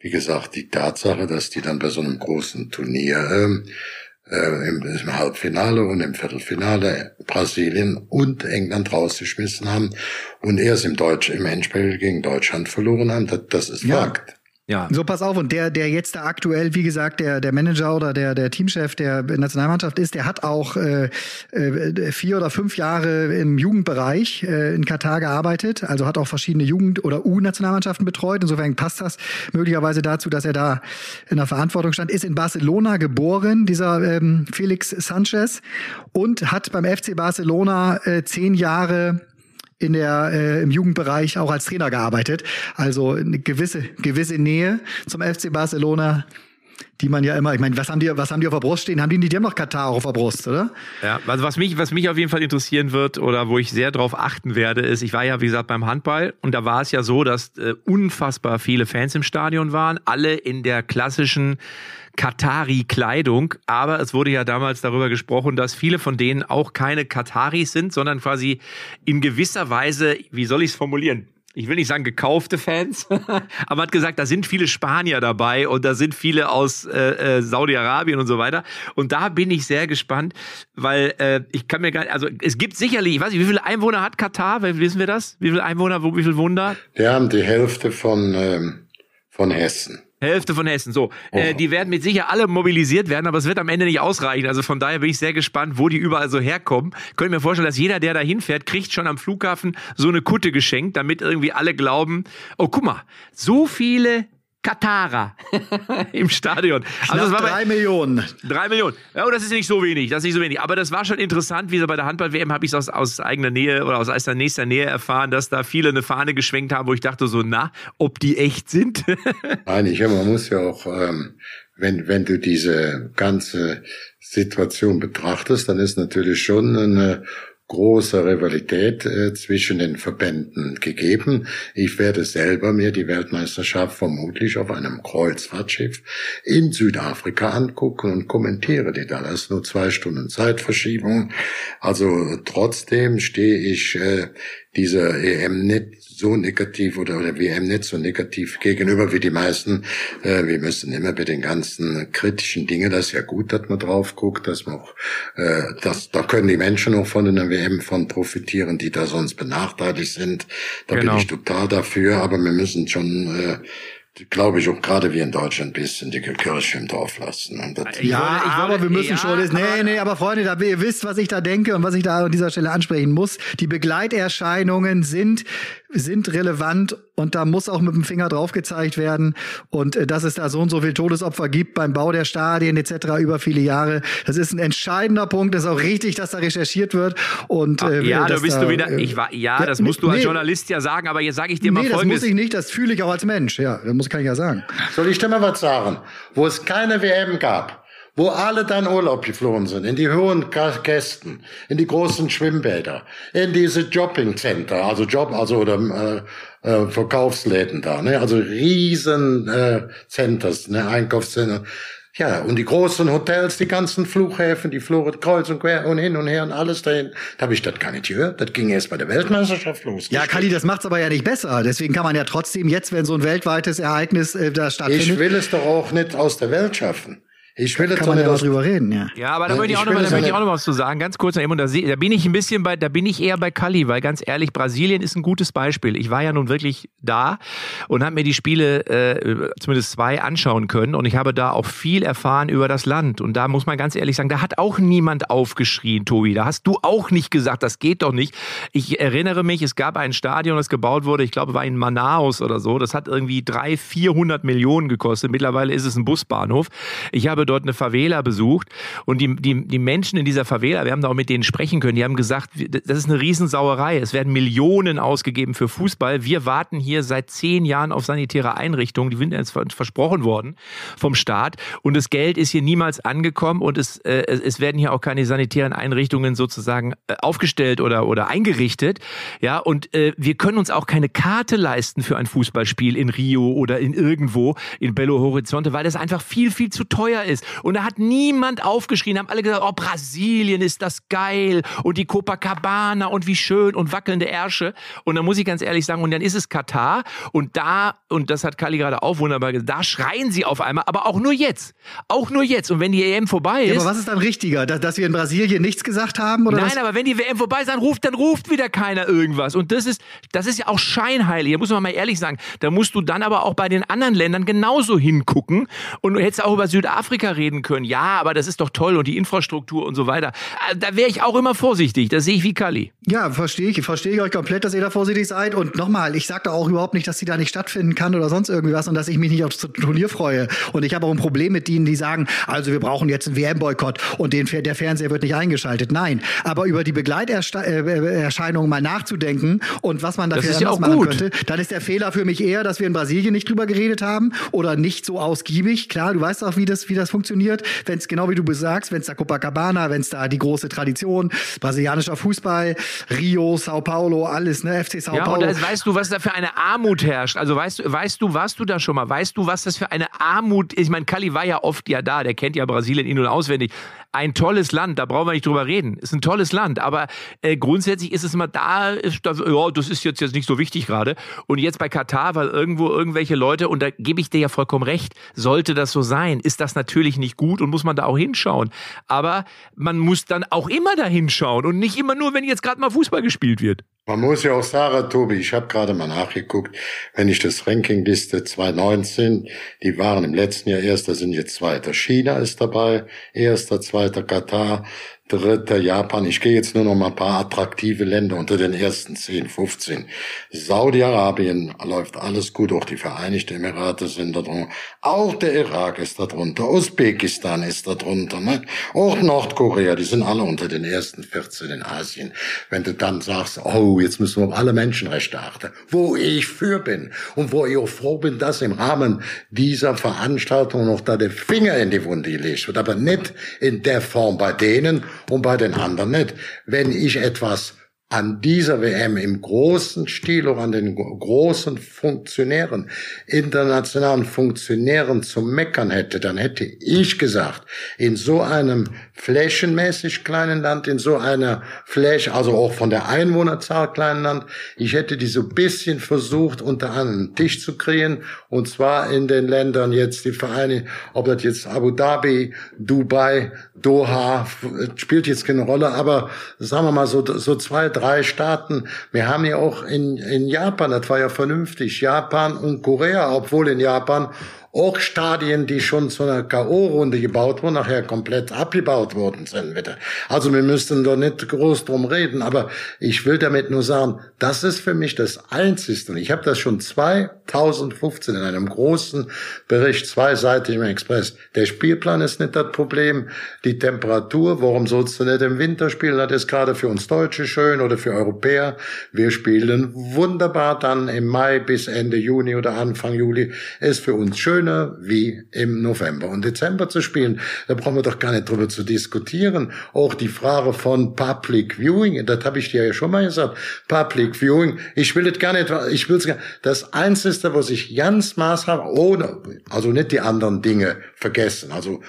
wie gesagt, die Tatsache, dass die dann bei so einem großen Turnier ähm, äh, im, im Halbfinale und im Viertelfinale Brasilien und England rausgeschmissen haben und erst im Deutsch, im Endspiel gegen Deutschland verloren haben, das, das ist Ja. Fakt. Ja. So, pass auf, und der, der jetzt da aktuell, wie gesagt, der, der Manager oder der, der Teamchef der Nationalmannschaft ist, der hat auch äh, äh, vier oder fünf Jahre im Jugendbereich äh, in Katar gearbeitet, also hat auch verschiedene Jugend- oder U-Nationalmannschaften betreut. Insofern passt das möglicherweise dazu, dass er da in der Verantwortung stand. Ist in Barcelona geboren, dieser ähm, Felix Sanchez, und hat beim FC Barcelona äh, zehn Jahre in der äh, im Jugendbereich auch als Trainer gearbeitet. Also eine gewisse gewisse Nähe zum FC Barcelona die man ja immer, ich meine, was haben die, was haben die auf der Brust stehen? Haben die, die haben noch Katar auf der Brust, oder? Ja, also was mich, was mich auf jeden Fall interessieren wird oder wo ich sehr drauf achten werde, ist, ich war ja, wie gesagt, beim Handball und da war es ja so, dass äh, unfassbar viele Fans im Stadion waren, alle in der klassischen Katari-Kleidung. Aber es wurde ja damals darüber gesprochen, dass viele von denen auch keine Kataris sind, sondern quasi in gewisser Weise, wie soll ich es formulieren? Ich will nicht sagen gekaufte Fans, aber hat gesagt, da sind viele Spanier dabei und da sind viele aus äh, äh, Saudi-Arabien und so weiter. Und da bin ich sehr gespannt, weil äh, ich kann mir gar nicht, also es gibt sicherlich, ich weiß nicht, wie viele Einwohner hat Katar? Wissen wir das? Wie viele Einwohner, wie viele Wunder? Wir haben die Hälfte von, ähm, von Hessen. Hälfte von Hessen. So, oh. äh, die werden mit sicher alle mobilisiert werden, aber es wird am Ende nicht ausreichen. Also von daher bin ich sehr gespannt, wo die überall so herkommen. Könnt ihr mir vorstellen, dass jeder, der da hinfährt, kriegt schon am Flughafen so eine Kutte geschenkt, damit irgendwie alle glauben, oh guck mal, so viele Katara im Stadion. Also das war drei Millionen. Drei Millionen. Ja, das ist nicht so wenig. Das ist nicht so wenig. Aber das war schon interessant, wie so bei der Handball-WM habe ich es aus, aus eigener Nähe oder aus nächster Nähe erfahren, dass da viele eine Fahne geschwenkt haben, wo ich dachte so, na, ob die echt sind? Nein, ich, man muss ja auch, ähm, wenn, wenn du diese ganze Situation betrachtest, dann ist natürlich schon eine großer Rivalität äh, zwischen den Verbänden gegeben. Ich werde selber mir die Weltmeisterschaft vermutlich auf einem Kreuzfahrtschiff in Südafrika angucken und kommentiere die da. Das ist nur zwei Stunden Zeitverschiebung. Also trotzdem stehe ich äh, dieser EM nicht so negativ oder, oder WM nicht so negativ gegenüber wie die meisten. Äh, wir müssen immer bei den ganzen kritischen Dingen, das ist ja gut, dass man drauf guckt, dass man auch, äh, das, da können die Menschen auch von einer WM von profitieren, die da sonst benachteiligt sind. Da genau. bin ich total dafür, aber wir müssen schon äh, glaube ich, auch gerade wie in Deutschland ein bisschen die Kirche im Dorf lassen. ja, würde, aber wir müssen ja, schon. Das, nee, nee, aber Freunde, da, ihr wisst, was ich da denke und was ich da an dieser Stelle ansprechen muss. Die Begleiterscheinungen sind sind relevant und da muss auch mit dem Finger drauf gezeigt werden. Und äh, dass es da so und so viel Todesopfer gibt beim Bau der Stadien etc. über viele Jahre, das ist ein entscheidender Punkt. Das ist auch richtig, dass da recherchiert wird. Und äh, ja, da bist da, du wieder. Äh, ich war, ja, ja das musst du als Journalist ja sagen. Aber jetzt sage ich dir nee, mal Folgendes. das muss ich nicht. Das fühle ich auch als Mensch. Ja, das muss kann ich ja sagen. Soll ich dir mal was sagen? Wo es keine WM gab, wo alle dann Urlaub geflohen sind, in die hohen Kästen, in die großen Schwimmbäder, in diese Jobbing-Center, also Job, also oder äh, äh, Verkaufsläden da, ne? also riesen äh, Centers, ne? Einkaufscenter. Ja, und die großen Hotels, die ganzen Flughäfen, die Flore kreuz und quer und hin und her und alles dahin. Da habe ich das gar nicht gehört. Das ging erst bei der Weltmeisterschaft los. Ja, Kali, das macht's aber ja nicht besser. Deswegen kann man ja trotzdem jetzt, wenn so ein weltweites Ereignis äh, da stattfindet. Ich will es doch auch nicht aus der Welt schaffen. Ich will da kann man ja drüber reden, ja. Ja, aber da, möchte ich, auch noch mal, da möchte ich auch noch was zu sagen. Ganz kurz, da bin ich ein bisschen bei, da bin ich eher bei Kali, weil ganz ehrlich, Brasilien ist ein gutes Beispiel. Ich war ja nun wirklich da und habe mir die Spiele, äh, zumindest zwei, anschauen können und ich habe da auch viel erfahren über das Land. Und da muss man ganz ehrlich sagen, da hat auch niemand aufgeschrien, Tobi. Da hast du auch nicht gesagt, das geht doch nicht. Ich erinnere mich, es gab ein Stadion, das gebaut wurde, ich glaube, war in Manaus oder so. Das hat irgendwie drei, vierhundert Millionen gekostet. Mittlerweile ist es ein Busbahnhof. Ich habe dort eine Favela besucht und die, die, die Menschen in dieser Favela, wir haben da auch mit denen sprechen können, die haben gesagt, das ist eine Riesensauerei. Es werden Millionen ausgegeben für Fußball. Wir warten hier seit zehn Jahren auf sanitäre Einrichtungen. Die sind jetzt versprochen worden vom Staat und das Geld ist hier niemals angekommen und es, äh, es werden hier auch keine sanitären Einrichtungen sozusagen äh, aufgestellt oder, oder eingerichtet. Ja, und äh, wir können uns auch keine Karte leisten für ein Fußballspiel in Rio oder in irgendwo in Belo Horizonte, weil das einfach viel, viel zu teuer ist. Und da hat niemand aufgeschrien, haben alle gesagt, oh, Brasilien ist das geil und die Copacabana und wie schön und wackelnde Ärsche. Und dann muss ich ganz ehrlich sagen, und dann ist es Katar und da, und das hat Kali gerade auch wunderbar gesagt, da schreien sie auf einmal, aber auch nur jetzt. Auch nur jetzt. Und wenn die EM vorbei ist. Ja, aber was ist dann richtiger? Dass, dass wir in Brasilien nichts gesagt haben? Oder Nein, was? aber wenn die WM vorbei ist, dann ruft, dann ruft wieder keiner irgendwas. Und das ist, das ist ja auch scheinheilig. Da muss man mal ehrlich sagen. Da musst du dann aber auch bei den anderen Ländern genauso hingucken. Und du hättest auch über Südafrika Amerika reden können. Ja, aber das ist doch toll und die Infrastruktur und so weiter. Äh, da wäre ich auch immer vorsichtig. Das sehe ich wie Kali. Ja, verstehe ich. Verstehe ich euch komplett, dass ihr da vorsichtig seid. Und nochmal, ich sage da auch überhaupt nicht, dass die da nicht stattfinden kann oder sonst irgendwie was und dass ich mich nicht aufs Turnier freue. Und ich habe auch ein Problem mit denen, die sagen, also wir brauchen jetzt einen WM-Boykott und den, der Fernseher wird nicht eingeschaltet. Nein, aber über die Begleiterscheinungen mal nachzudenken und was man dafür ja machen gut. könnte, dann ist der Fehler für mich eher, dass wir in Brasilien nicht drüber geredet haben oder nicht so ausgiebig. Klar, du weißt auch, wie das, wie das funktioniert. Wenn es genau wie du besagst, wenn es da Copacabana, wenn es da die große Tradition, brasilianischer Fußball, Rio, Sao Paulo, alles, ne, FC Sao ja, Paulo. Und das, weißt du, was da für eine Armut herrscht? Also weißt du, weißt du, warst du da schon mal? Weißt du, was das für eine Armut ist? Ich meine, Kali war ja oft ja da, der kennt ja Brasilien in- und auswendig. Ein tolles Land, da brauchen wir nicht drüber reden. Ist ein tolles Land, aber äh, grundsätzlich ist es immer da, ist das, ja, das ist jetzt, jetzt nicht so wichtig gerade. Und jetzt bei Katar, weil irgendwo irgendwelche Leute, und da gebe ich dir ja vollkommen recht, sollte das so sein, ist das natürlich nicht gut und muss man da auch hinschauen. Aber man muss dann auch immer da hinschauen und nicht immer nur, wenn jetzt gerade mal Fußball gespielt wird. Man muss ja auch sagen, Tobi, ich habe gerade mal nachgeguckt, wenn ich das Ranking liste 2019, die waren im letzten Jahr Erster, sind jetzt Zweiter. China ist dabei, Erster, Zweiter Katar, Dritter Japan. Ich gehe jetzt nur noch mal ein paar attraktive Länder unter den ersten 10, 15. Saudi-Arabien läuft alles gut, auch die Vereinigten Emirate sind da drunter. Auch der Irak ist da drunter, Usbekistan ist da drunter, ne? auch Nordkorea, die sind alle unter den ersten 14 in Asien. Wenn du dann sagst, oh, jetzt müssen wir auf alle Menschenrechte achten, wo ich für bin und wo ich auch froh bin, dass im Rahmen dieser Veranstaltung noch da der Finger in die Wunde gelegt wird, aber nicht in der Form bei denen, und bei den anderen nicht. Wenn ich etwas an dieser WM im großen Stil oder an den großen Funktionären, internationalen Funktionären zu meckern hätte, dann hätte ich gesagt, in so einem flächenmäßig kleinen Land, in so einer Fläche, also auch von der Einwohnerzahl kleinen Land, ich hätte die so bisschen versucht, unter einen Tisch zu kriegen, und zwar in den Ländern jetzt die Vereine, ob das jetzt Abu Dhabi, Dubai, Doha, spielt jetzt keine Rolle, aber sagen wir mal so, so zwei, drei Staaten. Wir haben ja auch in, in Japan, das war ja vernünftig, Japan und Korea, obwohl in Japan auch Stadien, die schon zu einer K.O.-Runde gebaut wurden, nachher komplett abgebaut worden sind bitte. Also wir müssten da nicht groß drum reden, aber ich will damit nur sagen, das ist für mich das Einzige. Und ich habe das schon 2015 in einem großen Bericht, zweiseitig im Express. Der Spielplan ist nicht das Problem. Die Temperatur, warum sollst du nicht im Winter spielen? Das ist gerade für uns Deutsche schön oder für Europäer. Wir spielen wunderbar dann im Mai bis Ende Juni oder Anfang Juli. Ist für uns schöner wie im November und Dezember zu spielen. Da brauchen wir doch gar nicht drüber zu diskutieren. Auch die Frage von Public Viewing, das habe ich dir ja schon mal gesagt. Public Viewing, ich will das gar nicht, ich will Das Einzige, was ich ganz maßhaft, ohne, also nicht die anderen Dinge vergessen, also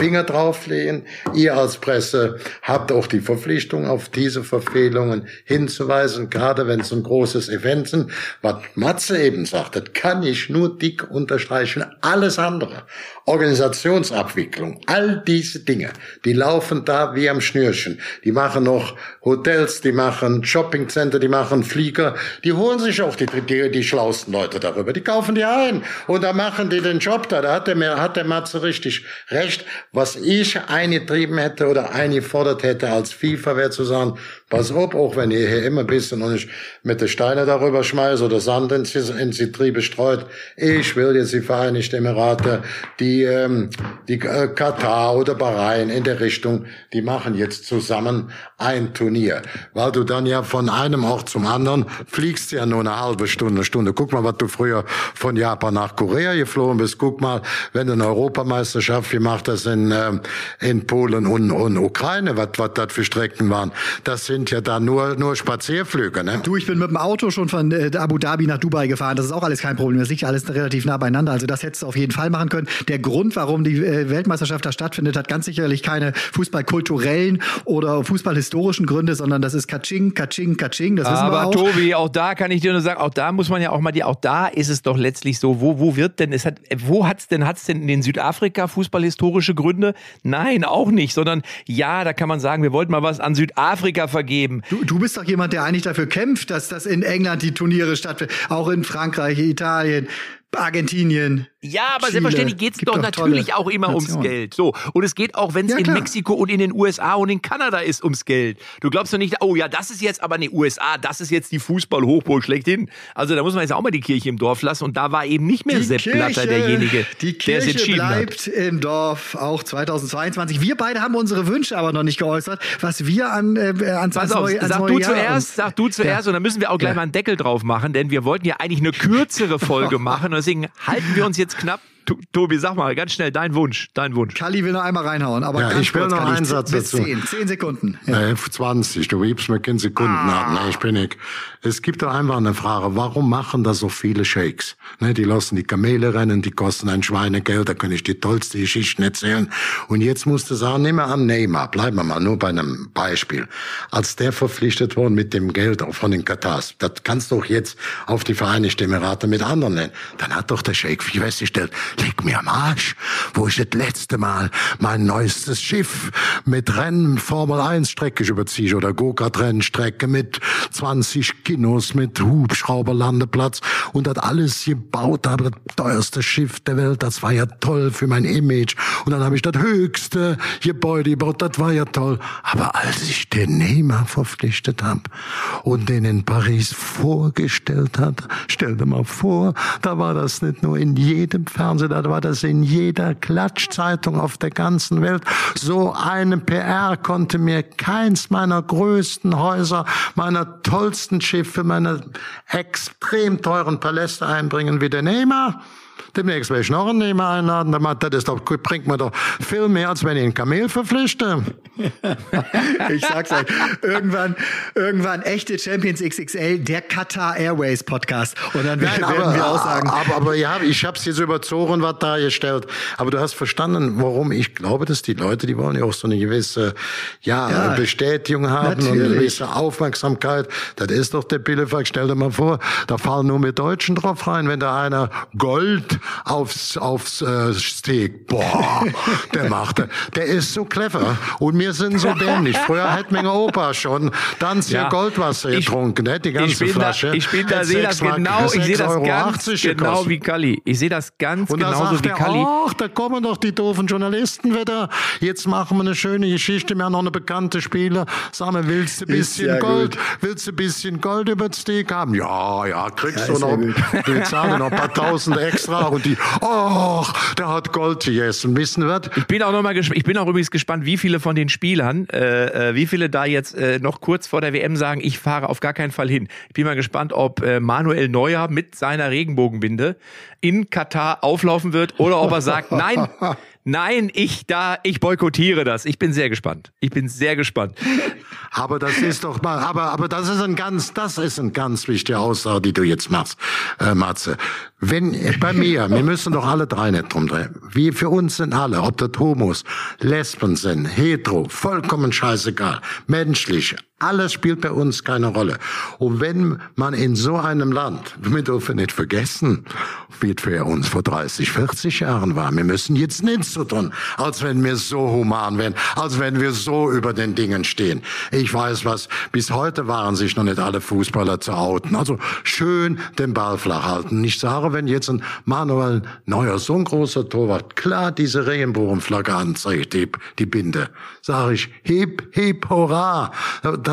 Finger drauflegen. Ihr als Presse habt auch die Verpflichtung, auf diese Verfehlungen hinzuweisen, gerade wenn es ein großes Event sind. Was Matze eben sagt, das kann ich nur dick unterstreichen. Alles andere, Organisationsabwicklung, all diese Dinge, die laufen da wie am Schnürchen. Die machen noch Hotels, die machen Shoppingcenter, die machen Flieger. Die holen sich auch die, die, die schlausten Leute darüber. Die kaufen die ein und da machen die den Job da. Da hat der, hat der Matze richtig recht was ich eingetrieben hätte oder eingefordert hätte als FIFA, wäre zu sagen, pass auf, auch wenn ihr hier immer ein bisschen und ich mit den Steine darüber schmeißt oder Sand ins, ins Getriebe streut, ich will jetzt die Vereinigten Emirate, die, ähm, die äh, Katar oder Bahrain in der Richtung, die machen jetzt zusammen ein Turnier. Weil du dann ja von einem Ort zum anderen fliegst ja nur eine halbe Stunde, Stunde. Guck mal, was du früher von Japan nach Korea geflogen bist. Guck mal, wenn du eine Europameisterschaft gemacht hast in, äh, in Polen und, und Ukraine, was, was das für Strecken waren. Das sind ja da nur, nur Spazierflüge, ne? Du, ich bin mit dem Auto schon von äh, Abu Dhabi nach Dubai gefahren. Das ist auch alles kein Problem. Das liegt ja alles relativ nah beieinander. Also das hättest du auf jeden Fall machen können. Der Grund, warum die äh, Weltmeisterschaft da stattfindet, hat ganz sicherlich keine fußballkulturellen oder fußballhistorischen Gründe, sondern das ist Kaching, Kaching, Kaching. Das wissen Aber wir auch. Tobi, auch da kann ich dir nur sagen, auch da muss man ja auch mal die, auch da ist es doch letztlich so, wo, wo wird denn, es hat, wo hat's denn, hat's denn in den Südafrika fußballhistorische Gründe? Nein, auch nicht, sondern ja, da kann man sagen, wir wollten mal was an Südafrika vergeben. Du, du bist doch jemand, der eigentlich dafür kämpft, dass das in England die Turniere stattfinden, auch in Frankreich, Italien. Argentinien. Ja, aber Chile. selbstverständlich geht es doch natürlich auch immer ums Nationen. Geld. So. Und es geht auch, wenn es Ja, in klar. Mexiko und in den USA und in Kanada ist, ums Geld. Du glaubst doch nicht, oh ja, das ist jetzt aber in den USA, das ist jetzt die Fußball-Hochburg schlechthin. Also da muss man jetzt auch mal die Kirche im Dorf lassen. Und da war eben nicht mehr Sepp Blatter derjenige, die der es Kirche entschieden hat. bleibt im Dorf, auch 2022. Wir beide haben unsere Wünsche aber noch nicht geäußert, was wir an, äh, ans, Pass ans auf, neue, ans sag du Jahr zuerst, sag du zuerst und dann müssen wir auch gleich Ja. mal einen Deckel drauf machen, denn wir wollten ja eigentlich eine kürzere Folge machen deswegen halten wir uns jetzt knapp. Tobi, sag mal ganz schnell dein Wunsch, dein Wunsch. Kalli will noch einmal reinhauen, aber Ja, ganz ich will kurz, noch Kalli, einen Satz dazu. 10, 10 Sekunden. Ja. Ja. 20, du gibst mir keine Sekunden Ah. ab. Nee, ich bin nicht. Es gibt doch einfach eine Frage, warum machen da so viele Shakes? Ne, die lassen die Kamele rennen, die kosten ein Schweinegeld, da kann ich die tollste Geschichten erzählen. Und jetzt musst du sagen, nehmen wir an Neymar, bleiben wir mal nur bei einem Beispiel. Als der verpflichtet worden mit dem Geld auch von den Katars, das kannst du doch jetzt auf die Vereinigten Emirate mit anderen nennen. Dann hat doch der Sheikh festgestellt, leg mir am Arsch, wo ich das letzte Mal mein neuestes Schiff mit Rennen Formel 1 Strecke überziehe oder Go-Kart-Rennstrecke mit 20 Kinos, mit Hubschrauberlandeplatz und das alles gebaut habe, das teuerste Schiff der Welt, das war ja toll für mein Image und dann habe ich das höchste Gebäude gebaut, das war ja toll. Aber als ich den Neymar verpflichtet habe und den in Paris vorgestellt hat, stell dir mal vor, da war das nicht nur in jedem Fernsehen, da war das in jeder Klatschzeitung auf der ganzen Welt. So eine PR konnte mir keins meiner größten Häuser, meiner tollsten Schiffe, meiner extrem teuren Paläste einbringen wie der Neymar. Demnächst werde ich noch einen Neymar einladen. Das ist doch, bringt mir doch viel mehr, als wenn ich einen Kamel verpflichte. Ich sag's euch. Irgendwann, irgendwann echte Champions XXL, der Qatar Airways Podcast. Und dann werden wir auch sagen, aber, aber ja, ich habe es jetzt überzogen, was dargestellt. Aber du hast verstanden, warum ich glaube, dass die Leute, die wollen ja auch so eine gewisse ja, Ja, Bestätigung haben und eine natürlich. gewisse Aufmerksamkeit. Das ist doch der Pillefuck. Stell dir mal vor, da fallen nur mit Deutschen drauf rein, wenn da einer Gold aufs, aufs äh, Steak, boah, der macht, der ist so clever. Und wir sind so dämlich. Früher hätte mein Opa schon dann hier Ja. Goldwasser getrunken, ne? die ganze ich Flasche. Da, ich bin da, sehe das genau, ich sehe das ganz 80 genau gekostet. wie Kalli. Ich sehe das ganz Und genauso sagt wie Kalli. ach, da kommen doch die doofen Journalisten wieder. Jetzt machen wir eine schöne Geschichte. Wir haben noch eine bekannte Spieler. Sag mal, willst du ein bisschen ja Gold? gut. Willst du ein bisschen Gold über den Steak haben? Ja, ja, kriegst Ja, du noch. Wir zahlen noch ein paar tausend extra. Und die, ach, der hat Gold gegessen. Wissen wir? Ich bin auch noch mal gesp- ich bin auch übrigens gespannt, wie viele von den Spielern, äh, äh, wie viele da jetzt äh, noch kurz vor der WM sagen, ich fahre auf gar keinen Fall hin. Ich bin mal gespannt, ob äh, Manuel Neuer mit seiner Regenbogenbinde in Katar auflaufen wird oder ob er sagt, nein, nein, ich da, ich boykottiere das. Ich bin sehr gespannt. Ich bin sehr gespannt. Aber das ist doch mal, aber, aber das ist ein ganz, das ist ein ganz wichtige Aussage, die du jetzt machst, äh, Matze. Wenn, bei mir, wir müssen doch alle drei nicht drum drehen. Wie für uns sind alle, ob das Homos, Lesben sind, hetero, vollkommen scheißegal, menschlich, alles spielt bei uns keine Rolle. Und wenn man in so einem Land, wir dürfen nicht vergessen, wie es für uns vor 30, 40 Jahren war. Wir müssen jetzt nicht so tun, als wenn wir so human wären, als wenn wir so über den Dingen stehen. Ich weiß was, bis heute waren sich noch nicht alle Fußballer zu outen. Also schön den Ball flach halten. Ich sage, wenn jetzt ein Manuel Neuer, so ein großer Torwart, klar diese Regenbogenflagge anzeigt, die, die Binde, sage ich, hip, hip, hurra.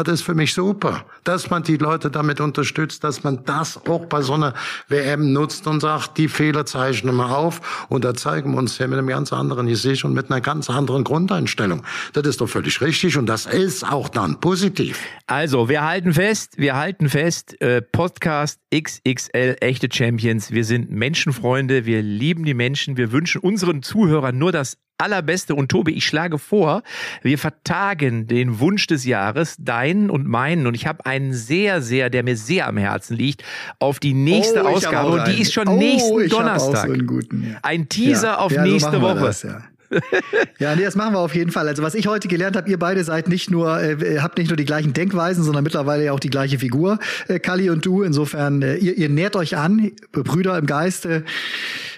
Das ist für mich super, dass man die Leute damit unterstützt, dass man das auch bei so einer WM nutzt und sagt, die Fehler zeichnen wir auf und da zeigen wir uns hier mit einem ganz anderen Gesicht und mit einer ganz anderen Grundeinstellung. Das ist doch völlig richtig und das ist auch dann positiv. Also, wir halten fest, wir halten fest, äh, Podcast XXL, echte Champions. Wir sind Menschenfreunde, wir lieben die Menschen, wir wünschen unseren Zuhörern nur das Allerbeste. Und Tobi, ich schlage vor, wir vertagen den Wunsch des Jahres, deinen und meinen. Und ich habe einen sehr, sehr, der mir sehr am Herzen liegt, auf die nächste Oh, Ausgabe. Und die ist schon Oh, nächsten ich hab auch Donnerstag. so einen guten, ja. Ein Teaser Ja, auf ja, so nächste wir Woche. Das, ja, nee, das machen wir auf jeden Fall. Also was ich heute gelernt habe, ihr beide seid nicht nur, äh, habt nicht nur die gleichen Denkweisen, sondern mittlerweile ja auch die gleiche Figur, äh, Kali und du. Insofern, äh, ihr, ihr nährt euch an, Brüder im Geiste.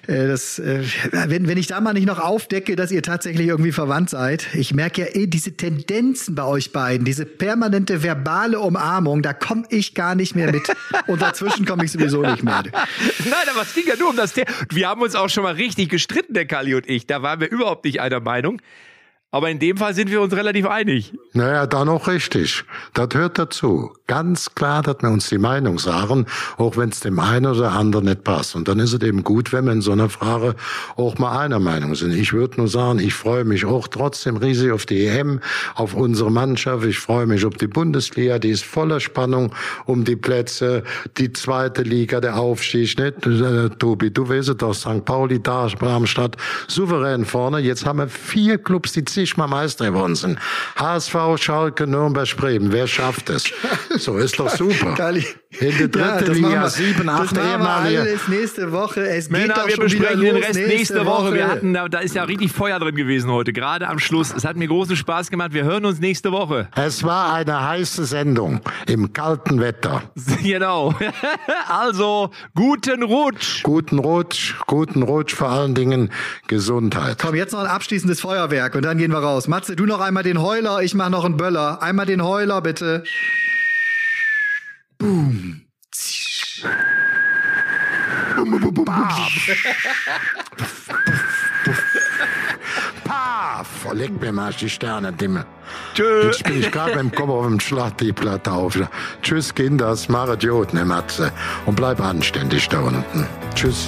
Äh, das, äh, wenn, wenn ich da mal nicht noch aufdecke, dass ihr tatsächlich irgendwie verwandt seid. Ich merke ja eh diese Tendenzen bei euch beiden, diese permanente verbale Umarmung, da komme ich gar nicht mehr mit. Und dazwischen komme ich sowieso nicht mehr. Nein, aber es ging ja nur um das Thema. Wir haben uns auch schon mal richtig gestritten, der Kali und ich. Da waren wir überhaupt nicht einer Meinung. Aber in dem Fall sind wir uns relativ einig. Naja, dann auch richtig. Das hört dazu. Ganz klar, dass wir uns die Meinung sagen, auch wenn es dem einen oder anderen nicht passt. Und dann ist es eben gut, wenn wir in so einer Frage auch mal einer Meinung sind. Ich würde nur sagen, ich freue mich auch trotzdem riesig auf die EM, auf unsere Mannschaft. Ich freue mich auf die Bundesliga, die ist voller Spannung um die Plätze. Die zweite Liga, der Aufstieg, nicht? Äh, Tobi, du weißt doch, St. Pauli, da, Darmstadt, souverän vorne. Jetzt haben wir vier Clubs, die zigmal Meister geworden sind. HSV, Schalke, Nürnberg, Bremen. Wer schafft es? So, ist doch super. Kali. In der dritten das machen Liga, wir- sieben, acht Das machen wir alles nächste Woche. Es geht Männer, doch wir schon besprechen den Rest nächste Woche. Wir hatten, da, da ist ja richtig Feuer drin gewesen heute, gerade am Schluss. Es hat mir großen Spaß gemacht. Wir hören uns nächste Woche. Es war eine heiße Sendung im kalten Wetter. Genau. Also, guten Rutsch. Guten Rutsch, guten Rutsch, vor allen Dingen Gesundheit. Komm, jetzt noch ein abschließendes Feuerwerk und dann gehen wir raus. Matze, du noch einmal den Heuler, ich mach noch einen Böller. Einmal den Heuler, bitte. Boom. Paf! Leg mir mal die Sterne, Dimme. Tschö. Jetzt bin ich gerade beim Kopf auf dem Schlachtplatte auf. Tschüss, Kinders, machet gut, ne Matze. Und bleib anständig da unten. Tschüss.